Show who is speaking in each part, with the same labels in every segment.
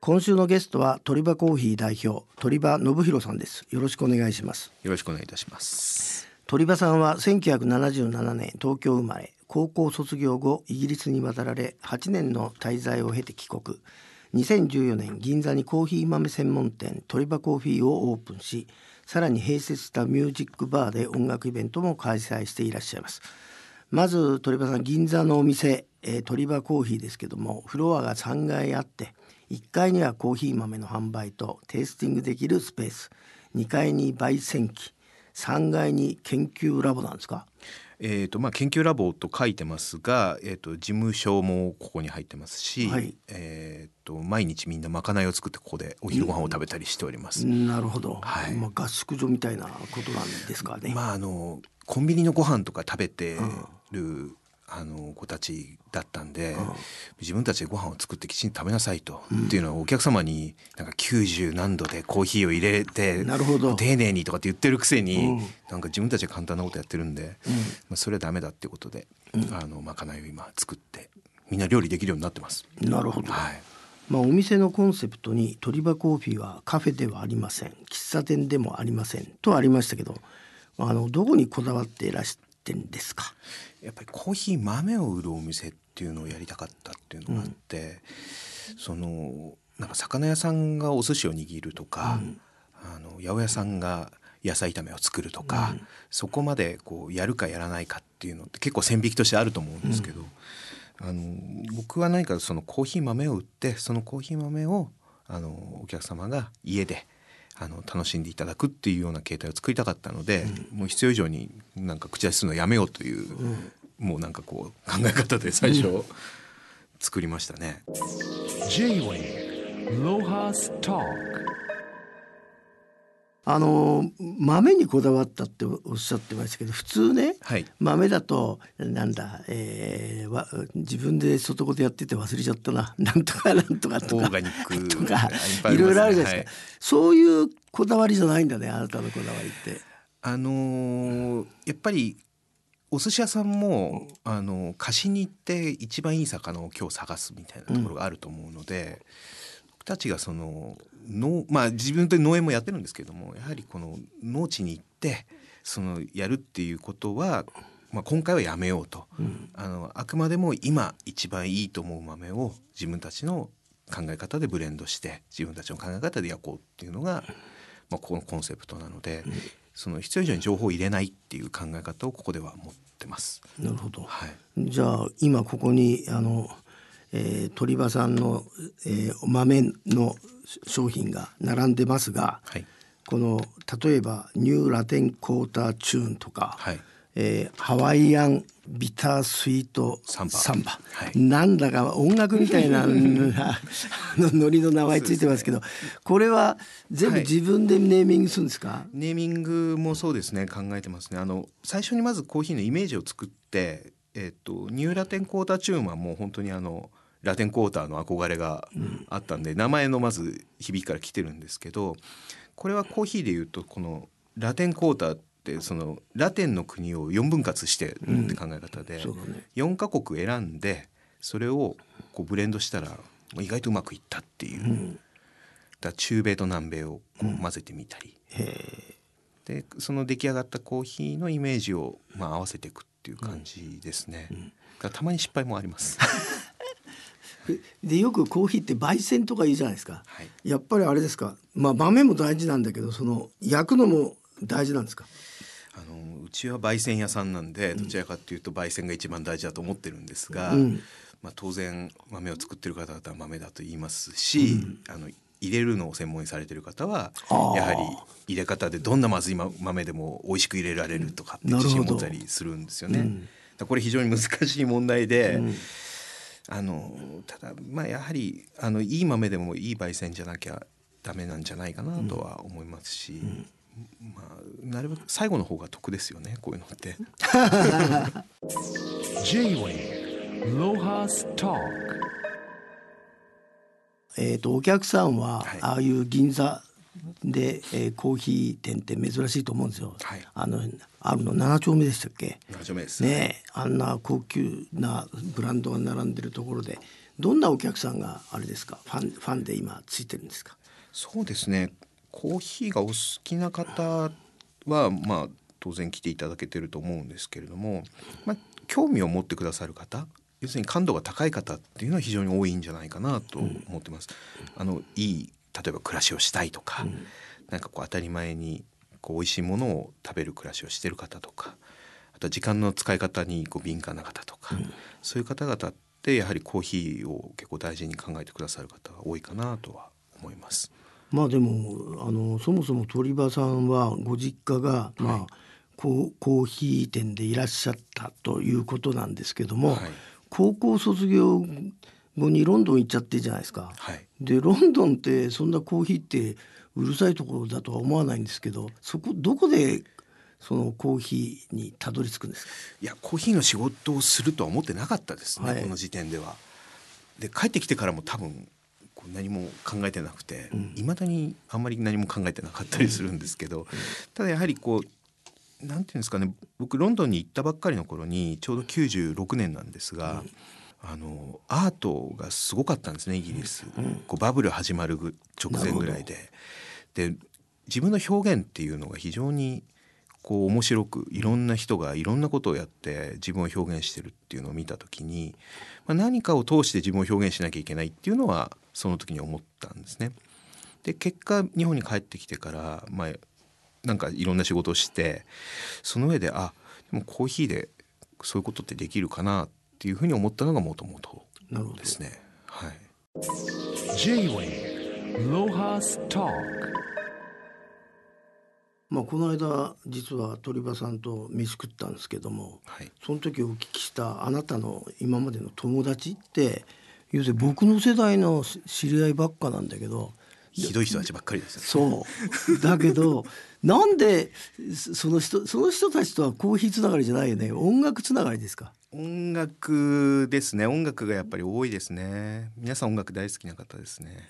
Speaker 1: 今週のゲストは鳥羽コーヒー代表鳥羽信弘さんです。よろしくお願いします。
Speaker 2: よろしくお願いいたします。
Speaker 1: 鳥羽さんは1977年東京生まれ高校卒業後イギリスに渡られ8年の滞在を経て帰国。2014年銀座にコーヒー豆専門店鳥羽コーヒーをオープンしさらに併設したミュージックバーで音楽イベントも開催していらっしゃいますまず鳥羽さん銀座のお店、えー、鳥羽コーヒーですけどもフロアが3階あって1階にはコーヒー豆の販売とテイスティングできるスペース。2階に焙煎機。3階に研究ラボなんですか？
Speaker 2: えっ、とまあ研究ラボと書いてますが、えっ、と事務所もここに入ってますし、
Speaker 1: はい。
Speaker 2: えっ、と毎日みんなまかないを作ってここでお昼ご飯を食べたりしております。
Speaker 1: なるほど、
Speaker 2: はい。
Speaker 1: まあ、合宿所みたいなことなんですかね、
Speaker 2: まああのコンビニのご飯とか食べてる、あの子たちだったんで、自分たちでご飯を作ってきちんと食べなさいと、っていうのはお客様になんか90何度でコーヒーを入れて
Speaker 1: なるほど。
Speaker 2: 丁寧にとかって言ってるくせに、
Speaker 1: うん。
Speaker 2: なんか自分たちで簡単なことやってるんで、まあ、それはダメだっていうことで、あのまかないを今作ってみんな料理できるようになってます。
Speaker 1: なるほど、
Speaker 2: はい。
Speaker 1: まあ、お店のコンセプトに鳥羽コーヒーはカフェではありません。喫茶店でもありませんとありましたけどあのどこにこだわっていらしてんですか？
Speaker 2: やっぱりコーヒー豆を売るお店っていうのをやりたかったっていうのがあって、そのなんか魚屋さんがお寿司を握るとか、あの八百屋さんが野菜炒めを作るとか、そこまでこうやるかやらないかっていうのって結構線引きとしてあると思うんですけど、あの僕は何かそのコーヒー豆を売ってそのコーヒー豆をあのお客様が家であの楽しんでいただくっていうような形態を作りたかったので、もう必要以上になんか口出しするのをやめようという、もうなんかこう考え方で最初、作りましたね。
Speaker 3: J-Way ロハスト
Speaker 1: あの豆にこだわったっておっしゃってましたけど普通ね、
Speaker 2: はい。
Speaker 1: 豆だとなんだ、えーわ自分で外事やってて忘れちゃったな。なんとかなんとかとか。
Speaker 2: オーガニック
Speaker 1: とか
Speaker 2: い
Speaker 1: ろいろあるじゃないですか、
Speaker 2: はい。
Speaker 1: そういうこだわりじゃないんだねあなたのこだわりって。
Speaker 2: あのーやっぱりお寿司屋さんも、あの貸しに行って一番いい魚を今日探すみたいなところがあると思うので、僕たちがその農まあ自分で農園もやってるんですけどもやはりこの農地に行ってそのやるっていうことは、まあ、今回はやめようと、あのあくまでも今一番いいと思う豆を自分たちの考え方でブレンドして自分たちの考え方で焼こうっていうのが、まあ、このコンセプトなので、その必要以上に情報を入れないっていう考え方をここでは持ってます。
Speaker 1: なるほど、
Speaker 2: はい。
Speaker 1: じゃあ今ここにあの、えー鳥羽さんの、えー豆の商品が並んでますが、
Speaker 2: はい。
Speaker 1: この例えばニューラテンコーターチューンとか、
Speaker 2: はい。
Speaker 1: えーハワイアンビタースイート
Speaker 2: サンバ。はい。
Speaker 1: なんだか音楽みたいな あのノリの名前ついてますけどこれは全部
Speaker 2: はい。
Speaker 1: 自分でネーミングするんですか、
Speaker 2: ネーミングもそうですね考えてますね。あの最初にまずコーヒーのイメージを作って、えっとニューラテンコーターチューンはもう本当にあのラテンコーターの憧れがあったんで、名前のまず響きから来てるんですけどこれはコーヒーでいうとこのラテンコーターってそのラテンの国を4分割してるって考え方で、
Speaker 1: そうだね。
Speaker 2: 4カ国選んでそれをこうブレンドしたら意外とうまくいったっていう、だ中米と南米をこう混ぜてみたり、でその出来上がったコーヒーのイメージをまあ合わせていくっていう感じですね、たまに失敗もあります
Speaker 1: でよくコーヒーって焙煎とか言うじゃないですか、
Speaker 2: はい。
Speaker 1: やっぱりあれですか？まあ豆も大事なんだけどその焼くのも大事なんですか？
Speaker 2: あのうちは焙煎屋さんなんでどちらかというと焙煎が一番大事だと思ってるんですが、
Speaker 1: うん。
Speaker 2: まあ、当然豆を作ってる方々は豆だと言いますし、あの入れるのを専門にされてる方はやはり入れ方でどんなまずいま豆でも美味しく入れられるとかって自信を持ったりするんですよね。だからこれ非常に難しい問題で、あのただまあやはりあのいい豆でもいい焙煎じゃなきゃダメなんじゃないかなとは思いますし、まあなるべく最後の方が得ですよねこういうのって。
Speaker 3: J-Way Lohas Talk
Speaker 1: えー、とお客さんは、
Speaker 2: はい。
Speaker 1: ああいう銀座で、えーコーヒー店って珍しいと思うんですよ。
Speaker 2: はい。
Speaker 1: あのあるの7丁目でしたっけ
Speaker 2: ？7丁目です。
Speaker 1: ねえあんな高級なブランドが並んでるところでどんなお客さんがあれですか？ファンファンで今ついてるんですか？
Speaker 2: そうですね。コーヒーがお好きな方はまあ当然来ていただけてると思うんですけれども、まあ、興味を持ってくださる方要するに感度が高い方っていうのは非常に多いんじゃないかなと思ってます。あのいい例えば暮らしをしたいとか、なんかこう当たり前にこう美味しいものを食べる暮らしをしてる方とかあとは時間の使い方にこう敏感な方とか、そういう方々ってやはりコーヒーを結構大事に考えてくださる方が多いかなとは思います。
Speaker 1: まあでもあのそもそも鳥羽さんはご実家が、まあコーコーヒー店でいらっしゃったということなんですけども、
Speaker 2: はい。
Speaker 1: 高校卒業後にロンドン行っちゃってるじゃないですか。
Speaker 2: はい
Speaker 1: でロンドンってそんなコーヒーってうるさいところだとは思わないんですけどそこどこでそのコーヒーにたどり着くんですか？
Speaker 2: いやコーヒーの仕事をするとは思ってなかったですね、
Speaker 1: はい
Speaker 2: この時点では。で帰ってきてからも多分こう何も考えてなくていま、未だにあんまり何も考えてなかったりするんですけど、ただやはりこうなんていうんですかね僕ロンドンに行ったばっかりの頃にちょうど96年なんですが。あのアートがすごかったんですねイギリス、こうバブル始まるぐ直前ぐらいで。で自分の表現っていうのが非常にこう面白くいろんな人がいろんなことをやって自分を表現してるっていうのを見た時に、まあ、何かを通して自分を表現しなきゃいけないっていうのはその時に思ったんですね。で結果日本に帰ってきてから、まあ、なんかいろんな仕事をしてその上であでもコーヒーでそういうことってできるかなっていうふうに思ったのがもともと
Speaker 1: なるほど
Speaker 2: ですね。はい。
Speaker 3: J-Way Lohas Talk
Speaker 1: まあこの間実は鳥羽さんと飯食ったんですけども
Speaker 2: はい。
Speaker 1: その時お聞きしたあなたの今までの友達って要するに僕の世代の知り合いばっかなんだけど
Speaker 2: ひどい人たちばっかりですよね。
Speaker 1: そう。だけど なんでそその人その人たちとはコーヒーつながりじゃないよね。音楽つながりですか？
Speaker 2: 音楽ですね。音楽がやっぱり多いですね。皆さん音楽大好きな方ですね、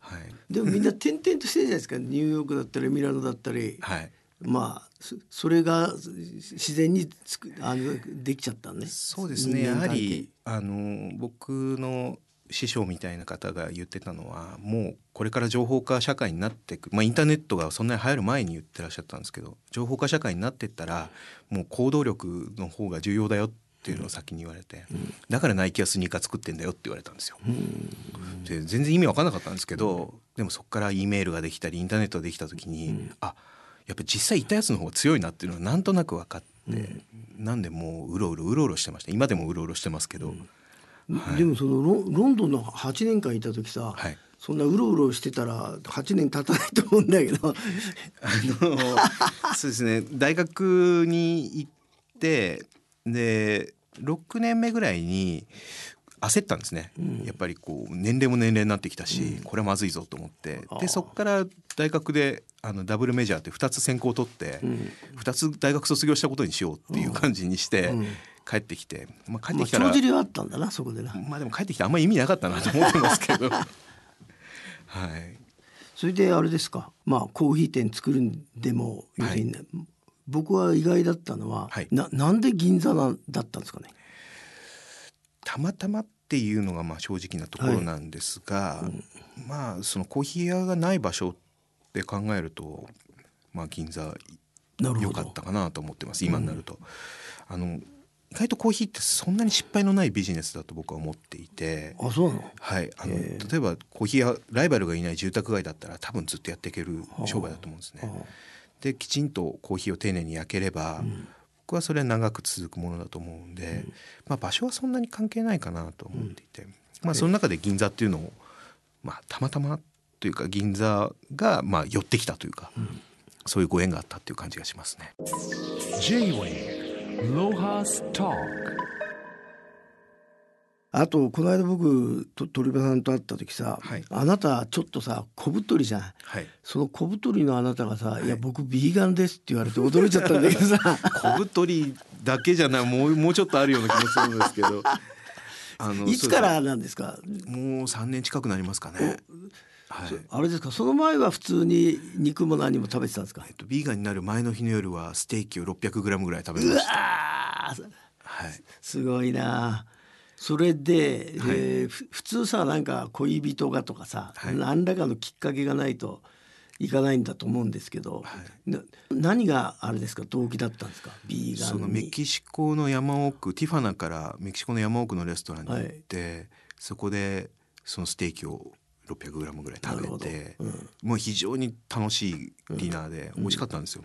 Speaker 2: はい。
Speaker 1: でもみんな転々としてるじゃないですか。ニューヨークだったりミラノだったり。
Speaker 2: はい。
Speaker 1: まあそそれが自然につくあのできちゃったね。
Speaker 2: そうですね。やはりあの僕の師匠みたいな方が言ってたのはもうこれから情報化社会になっていく、まあ、インターネットがそんなに流行る前に言ってらっしゃったんですけど情報化社会になっていったらもう行動力の方が重要だよっていうのを先に言われて、だからナイキはスニーカー作ってんだよって言われたんですよ。で全然意味わかんなかったんですけど、でもそこから E メールができたりインターネットができた時に、あやっぱ実際いたやつの方が強いなっていうのはなんとなく分かって、なんでもううろうろうろうろしてました。今でもうろうろしてますけど、
Speaker 1: でもそのロロンドンの8年間いた時さ、
Speaker 2: はい。
Speaker 1: そんなうろうろしてたら8年経たないと思うんだけど。
Speaker 2: あのそうですね。大学に行ってで6年目ぐらいに焦ったんですね、やっぱりこう年齢も年齢になってきたし、これはまずいぞと思って。でそこから大学であのダブルメジャーって2つ専攻を取って、2つ大学卒業したことにしようっていう感じにして帰ってきて、まあ、帰って
Speaker 1: まあ
Speaker 2: きたら、
Speaker 1: 帳尻はあったんだなそこでな。
Speaker 2: まあでも帰ってきてあんまり意味なかったなと思ってますけど。はい。
Speaker 1: それであれですか。まあコーヒー店作るんでも要するにね、僕は意外だったのは、
Speaker 2: はい。
Speaker 1: ななんで銀座なだったんですかね？
Speaker 2: たまたまっていうのがまあ正直なところなんですが、まあそのコーヒー屋がない場所って考えると、まあ、銀座
Speaker 1: なるほど。
Speaker 2: 良かったかなと思ってます。今になると。あの意外とコーヒーってそんなに失敗のないビジネスだと僕は思っていて。
Speaker 1: あそうなの？
Speaker 2: はい、あの
Speaker 1: へ
Speaker 2: 例えばコーヒー屋ライバルがいない住宅街だったら多分ずっとやっていける商売だと思うんですね。
Speaker 1: はあ。
Speaker 2: できちんとコーヒーを丁寧に焼ければ、僕はそれは長く続くものだと思うんで、まあ、場所はそんなに関係ないかなと思っていて、まあ、その中で銀座っていうのを、まあ、たまたまというか銀座がまあ寄ってきたというか、そういうご縁があったっていう感じがしますね。
Speaker 3: J-Way
Speaker 1: あとこの間僕と鳥羽さんと会った時さ、
Speaker 2: はい。
Speaker 1: あなたちょっとさ小太りじゃん。
Speaker 2: はい、
Speaker 1: その小太りのあなたがさ「い、や僕ビーガンです」って言われて驚いちゃったんだけどさ。
Speaker 2: 小太りだけじゃないもうもうちょっとあるような気もするんですけど。あの
Speaker 1: いつからなんですか？
Speaker 2: もう3年近くなりますかね。はい。
Speaker 1: そあれですか？その前は普通に肉も何も食べてたんですか？
Speaker 2: えっと、ビーガンになる前の日の夜はステーキを 600g ぐらい食べました。はい、
Speaker 1: すごいな。それで、
Speaker 2: はい。
Speaker 1: え普通さなんか恋人がとかさ、
Speaker 2: はい。
Speaker 1: 何らかのきっかけがないといかないんだと思うんですけど、
Speaker 2: はい。
Speaker 1: な何があれですか？動機だったんですか？ビーガンに。
Speaker 2: そのメキシコの山奥ティファナからメキシコの山奥のレストランに行って、そこでそのステーキを 600g ぐらい食べて、
Speaker 1: うん。
Speaker 2: もう非常に楽しいディナーで美味しかったんですよ。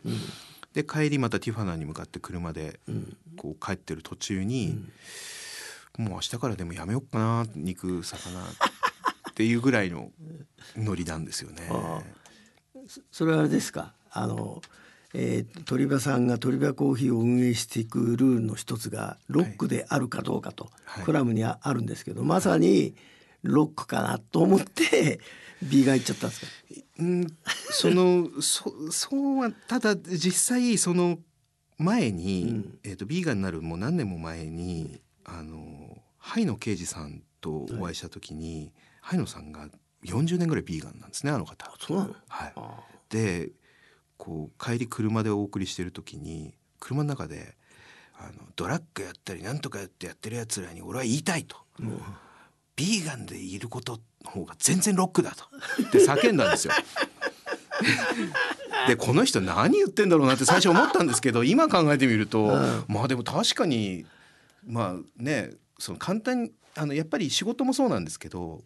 Speaker 2: で帰りまたティファナに向かって車でこう帰ってる途中に、もう明日からでもやめようかな肉魚 っていうぐらいのノリなんですよね。
Speaker 1: あそれはあれですか？あの、えー、鳥羽さんが鳥羽コーヒーを運営していくルールの一つがロックであるかどうかと、
Speaker 2: はい。
Speaker 1: コラムにああるんですけどまさにロックかなと思ってビーガン行っちゃったんですか？
Speaker 2: うん、そのそそうはただ実際その前に、
Speaker 1: うん。
Speaker 2: えー、とビーガンになるもう何年も前にあのハイノ刑事さんとお会いした時に、ハイノさんが40年ぐらいビーガンなんですねあの方。
Speaker 1: そうなの？
Speaker 2: はい、
Speaker 1: あ
Speaker 2: でこう帰り車でお送りしてる時に車の中であのドラッグやったりなんとかやってやってるやつらに俺は言いたいと。ビーガンでいることの方が全然ロックだとって叫んだんですよ。でこの人何言ってんだろうなって最初思ったんですけど今考えてみると、
Speaker 1: うん
Speaker 2: まあでも確かにまあねその簡単にあのやっぱり仕事もそうなんですけど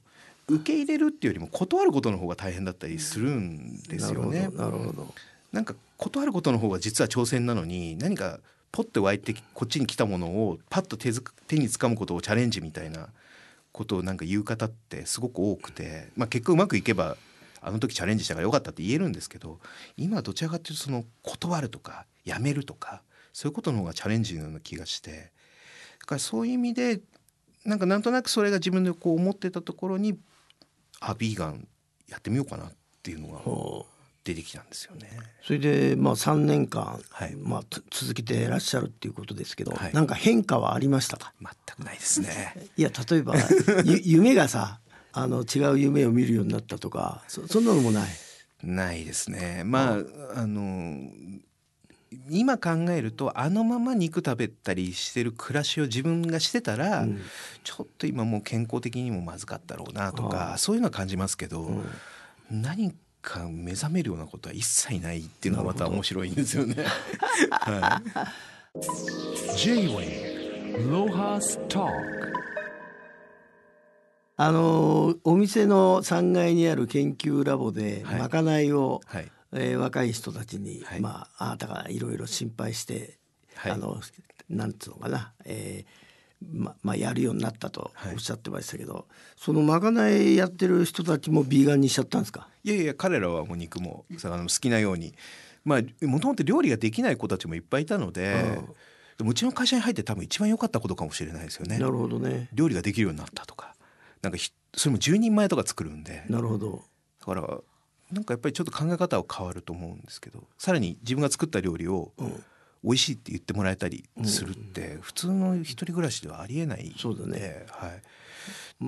Speaker 2: 受け入れるっていうよりも断ることの方が大変だったりするんですよね。
Speaker 1: なるほどな
Speaker 2: んか断ることの方が実は挑戦なのに何かポッて湧いてきこっちに来たものをパッと手づか手につかむことをチャレンジみたいなことをなんか言う方ってすごく多くて、まあ、結果うまくいけばあの時チャレンジしたからよかったって言えるんですけど今どちらかというとその断るとかやめるとかそういうことの方がチャレンジのような気がしてだからそういう意味でなんかなんとなくそれが自分でこう思ってたところにあビーガンやってみようかなっていうのが出てきたんですよね。
Speaker 1: それでまあ3年間、
Speaker 2: はい
Speaker 1: まあ、つ続けていらっしゃるっていうことですけど、
Speaker 2: はい
Speaker 1: なんか変化はありましたか？
Speaker 2: 全くないですね。
Speaker 1: いや例えば ゆ夢がさあの違う夢を見るようになったとかそそんなのもない？
Speaker 2: ないですね。まああの今考えるとあのまま肉食べたりしてる暮らしを自分がしてたら、
Speaker 1: うん
Speaker 2: ちょっと今もう健康的にもまずかったろうなとかそういうのは感じますけど、何か目覚めるようなことは一切ないっていうのがまた面白いんですよね。はい、
Speaker 3: J-Way Lohas Talk
Speaker 1: あのお店の3階にある研究ラボで
Speaker 2: はい。
Speaker 1: まかないを、
Speaker 2: はい。
Speaker 1: えー若い人たちに、
Speaker 2: はい。
Speaker 1: まああなたがいろいろ心配して、
Speaker 2: はい。
Speaker 1: あのなんつうのかな、えーままあ、やるようになったと
Speaker 2: はい。
Speaker 1: おっしゃってましたけど、そのまかないやってる人たちもビーガンにしちゃったんですか？
Speaker 2: いやいや彼らはもう肉も魚も好きなように。まあもともと料理ができない子たちもいっぱいいたので,、でもうちの会社に入って多分一番良かったことかもしれないですよね。
Speaker 1: なるほどね。
Speaker 2: 料理ができるようになったとか。なんかひそれも10人前とか作るんで。だ
Speaker 1: なるほど。
Speaker 2: からなんかやっぱりちょっと考え方は変わると思うんですけどさらに自分が作った料理を
Speaker 1: うん
Speaker 2: 美味しいって言ってもらえたりするって普通の一人暮らしではありえない
Speaker 1: そうだね。
Speaker 2: では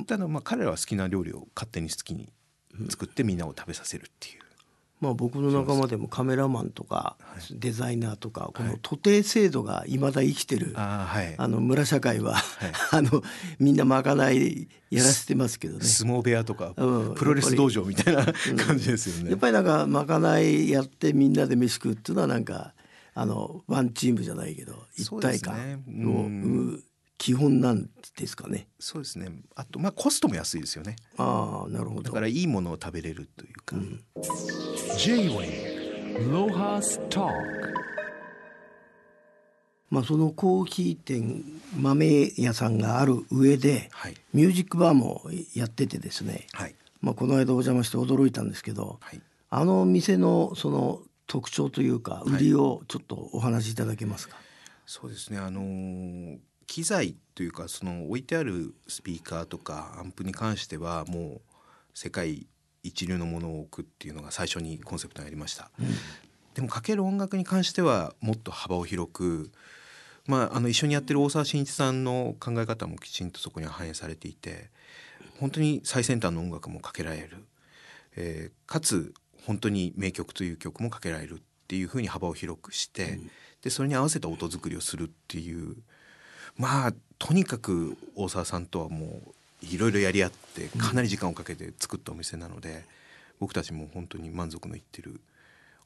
Speaker 2: い、ただまあ彼らは好きな料理を勝手に好きに作ってみんなを食べさせるっていう。
Speaker 1: まあ僕の仲間でもカメラマンとかデザイナーとかこの徒弟制度がいまだ生きてる
Speaker 2: あーはい。
Speaker 1: あの村社会は、あのみんなまかないやらせてますけどね。
Speaker 2: 相撲部屋とか、
Speaker 1: うん。
Speaker 2: プロレス道場みたいな感じですよね。
Speaker 1: やっぱりなんかまかないやってみんなで飯食うっていうのはなんかあのワンチームじゃないけど一体感
Speaker 2: そうですね
Speaker 1: の
Speaker 2: うん
Speaker 1: 生む基本なんですかね。
Speaker 2: そうですね。あとまあコストも安いですよね。
Speaker 1: ああなるほど
Speaker 2: だか。らいいものを食べれるというか。
Speaker 3: J-Way Lohas Talk
Speaker 1: まあそのコーヒー店豆屋さんがある上で
Speaker 2: はい
Speaker 1: ミュージックバーもやっててですね。
Speaker 2: はい
Speaker 1: まあこの間お邪魔して驚いたんですけど、
Speaker 2: はい。
Speaker 1: あの店のその特徴というか売りをちょっとお話しいただけますか？
Speaker 2: そうですね。あのー機材というかその置いてあるスピーカーとかアンプに関してはもう世界一流のものを置くっていうのが最初にコンセプトにありました。でもかける音楽に関してはもっと幅を広く、まあ、あの一緒にやってる大沢慎一さんの考え方もきちんとそこには反映されていて本当に最先端の音楽もかけられるえーかつ本当に名曲という曲もかけられるっていうふうに幅を広くして、でそれに合わせた音作りをするっていうまあとにかく大沢さんとはもういろいろやり合ってかなり時間をかけて作ったお店なので、僕たちも本当に満足のいってる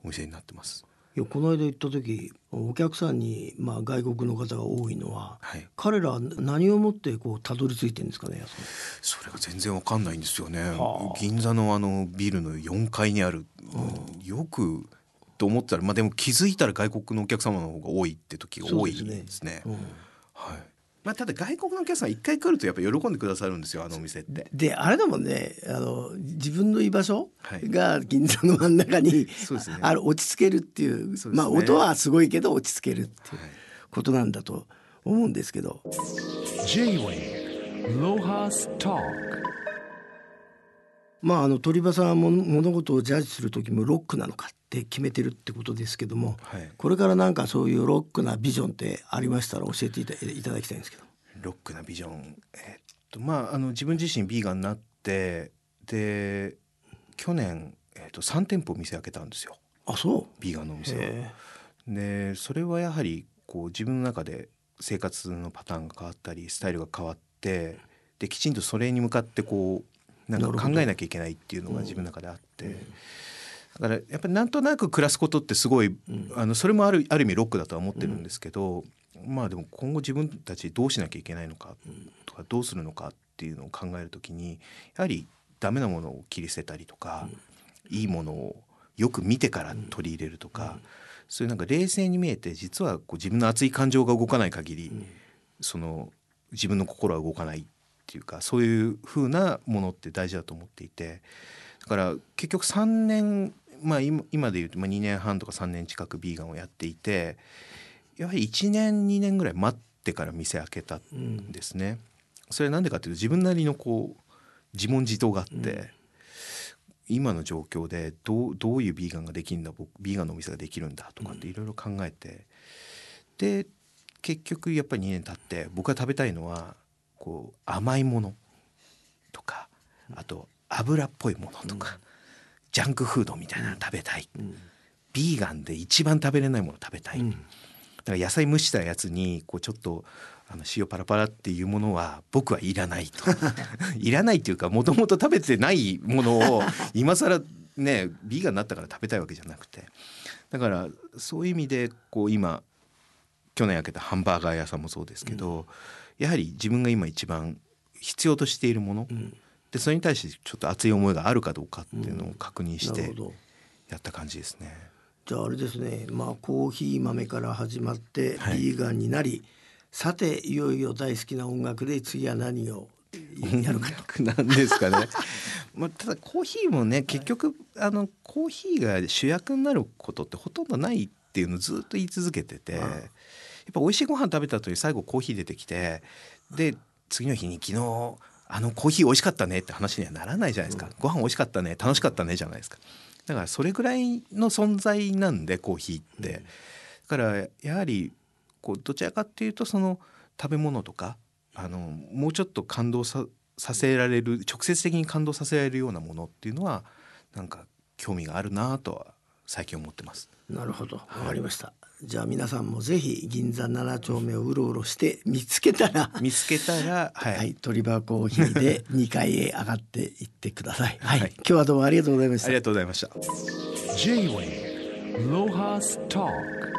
Speaker 2: お店になってます。
Speaker 1: いやこの間行った時お客さんに、まあ、外国の方が多いのは、
Speaker 2: はい。
Speaker 1: 彼らは何をもってこうたどり着いてるんですかね安
Speaker 2: それが全然わかんないんですよね、
Speaker 1: はあ。
Speaker 2: 銀座のあのビルの4階にある、よくと思ったらまあでも気づいたら外国のお客様の方が多いって時が多い
Speaker 1: そう
Speaker 2: ですね。
Speaker 1: うん。
Speaker 2: はいまあ、ただ外国のお客さん一回来るとやっぱ喜んでくださるんですよあのお店って。
Speaker 1: であれだもんねあの自分の居場所
Speaker 2: はい。
Speaker 1: が銀座の真ん中に、
Speaker 2: そうですね。
Speaker 1: ある落ち着けるっていう
Speaker 2: ね。
Speaker 1: まあ音はすごいけど落ち着けるっていう
Speaker 2: はい。
Speaker 1: ことなんだと思うんですけど。
Speaker 3: J-Wave Lohas Talk
Speaker 1: まああの鳥羽さんはも物事をジャッジする時もロックなのかって決めてるってことですけども、
Speaker 2: はい。
Speaker 1: これからなんかそういうロックなビジョンってありましたら教えていたいただきたいんですけど。
Speaker 2: ロックなビジョン、えっとまああの自分自身ビーガンになってで去年、えっと、3店舗店開けたんですよ。
Speaker 1: あそう。
Speaker 2: ビーガンのお店でそれはやはりこう自分の中で生活のパターンが変わったりスタイルが変わってできちんとそれに向かってこうなんか考えなきゃいけないっていうのが自分の中であって、だからやっぱりなんとなく暮らすことってすごい、あのそれもあるある意味ロックだとは思ってるんですけど、まあでも今後自分たちどうしなきゃいけないのかとかどうするのかっていうのを考えるときにやはりダメなものを切り捨てたりとか、いいものをよく見てから取り入れるとか、そういうなんか冷静に見えて実はこう自分の熱い感情が動かない限り、その自分の心は動かないっていうかそういう風なものって大事だと思っていて。だから結局3年まあ今今で言うとまあ2年半とか3年近くビーガンをやっていてやはり1年2年ぐらい待ってから店開けたんですね。それはなんでかっていうと自分なりのこう自問自答があって、今の状況でどうどういうビーガンができるんだ僕ビーガンのお店ができるんだとかっていろいろ考えて、で結局やっぱり2年経って僕が食べたいのはこう甘いものとかあと油っぽいものとか、ジャンクフードみたいなの食べたい、ビーガンで一番食べれないもの食べたい、だから野菜蒸したやつにこうちょっとあの塩パラパラっていうものは僕はいらないと。いらないっていうかもともと食べてないものを 今更ねビーガンになったから食べたいわけじゃなくて。だからそういう意味でこう今去年開けたハンバーガー屋さんもそうですけど、やはり自分が今一番必要としているもの、でそれに対してちょっと熱い思いがあるかどうかっていうのを確認してやった感じですね。
Speaker 1: じゃああれですね。まあコーヒー豆から始まって
Speaker 2: はい。
Speaker 1: ビーガンになり、さていよいよ大好きな音楽で次は何をやるかと。
Speaker 2: なんですかね。まあただコーヒーもね結局あのコーヒーが主役になることってほとんどないっていうのをずっと言い続けてて、やっぱ美味しいご飯食べた後に最後コーヒー出てきてで次の日に昨日あのコーヒー美味しかったねって話にはならないじゃないですか。ご飯美味しかったね楽しかったねじゃないですか。だからそれぐらいの存在なんでコーヒーって。だからやはりこうどちらかっていうとその食べ物とかあのもうちょっと感動ささせられる直接的に感動させられるようなものっていうのはなんか興味があるなとは最近思ってます。
Speaker 1: なるほどわかりました。じゃあ皆さんもぜひ銀座7丁目をうろうろして見つけたら
Speaker 2: 見つけたらはい、
Speaker 1: はい、鳥羽コーヒーで 2階へ上がっていってください。はい、
Speaker 2: はい
Speaker 1: 今日はどうもありがとうございました
Speaker 2: あり。がとうございました。
Speaker 3: J-Wave Lohas Talk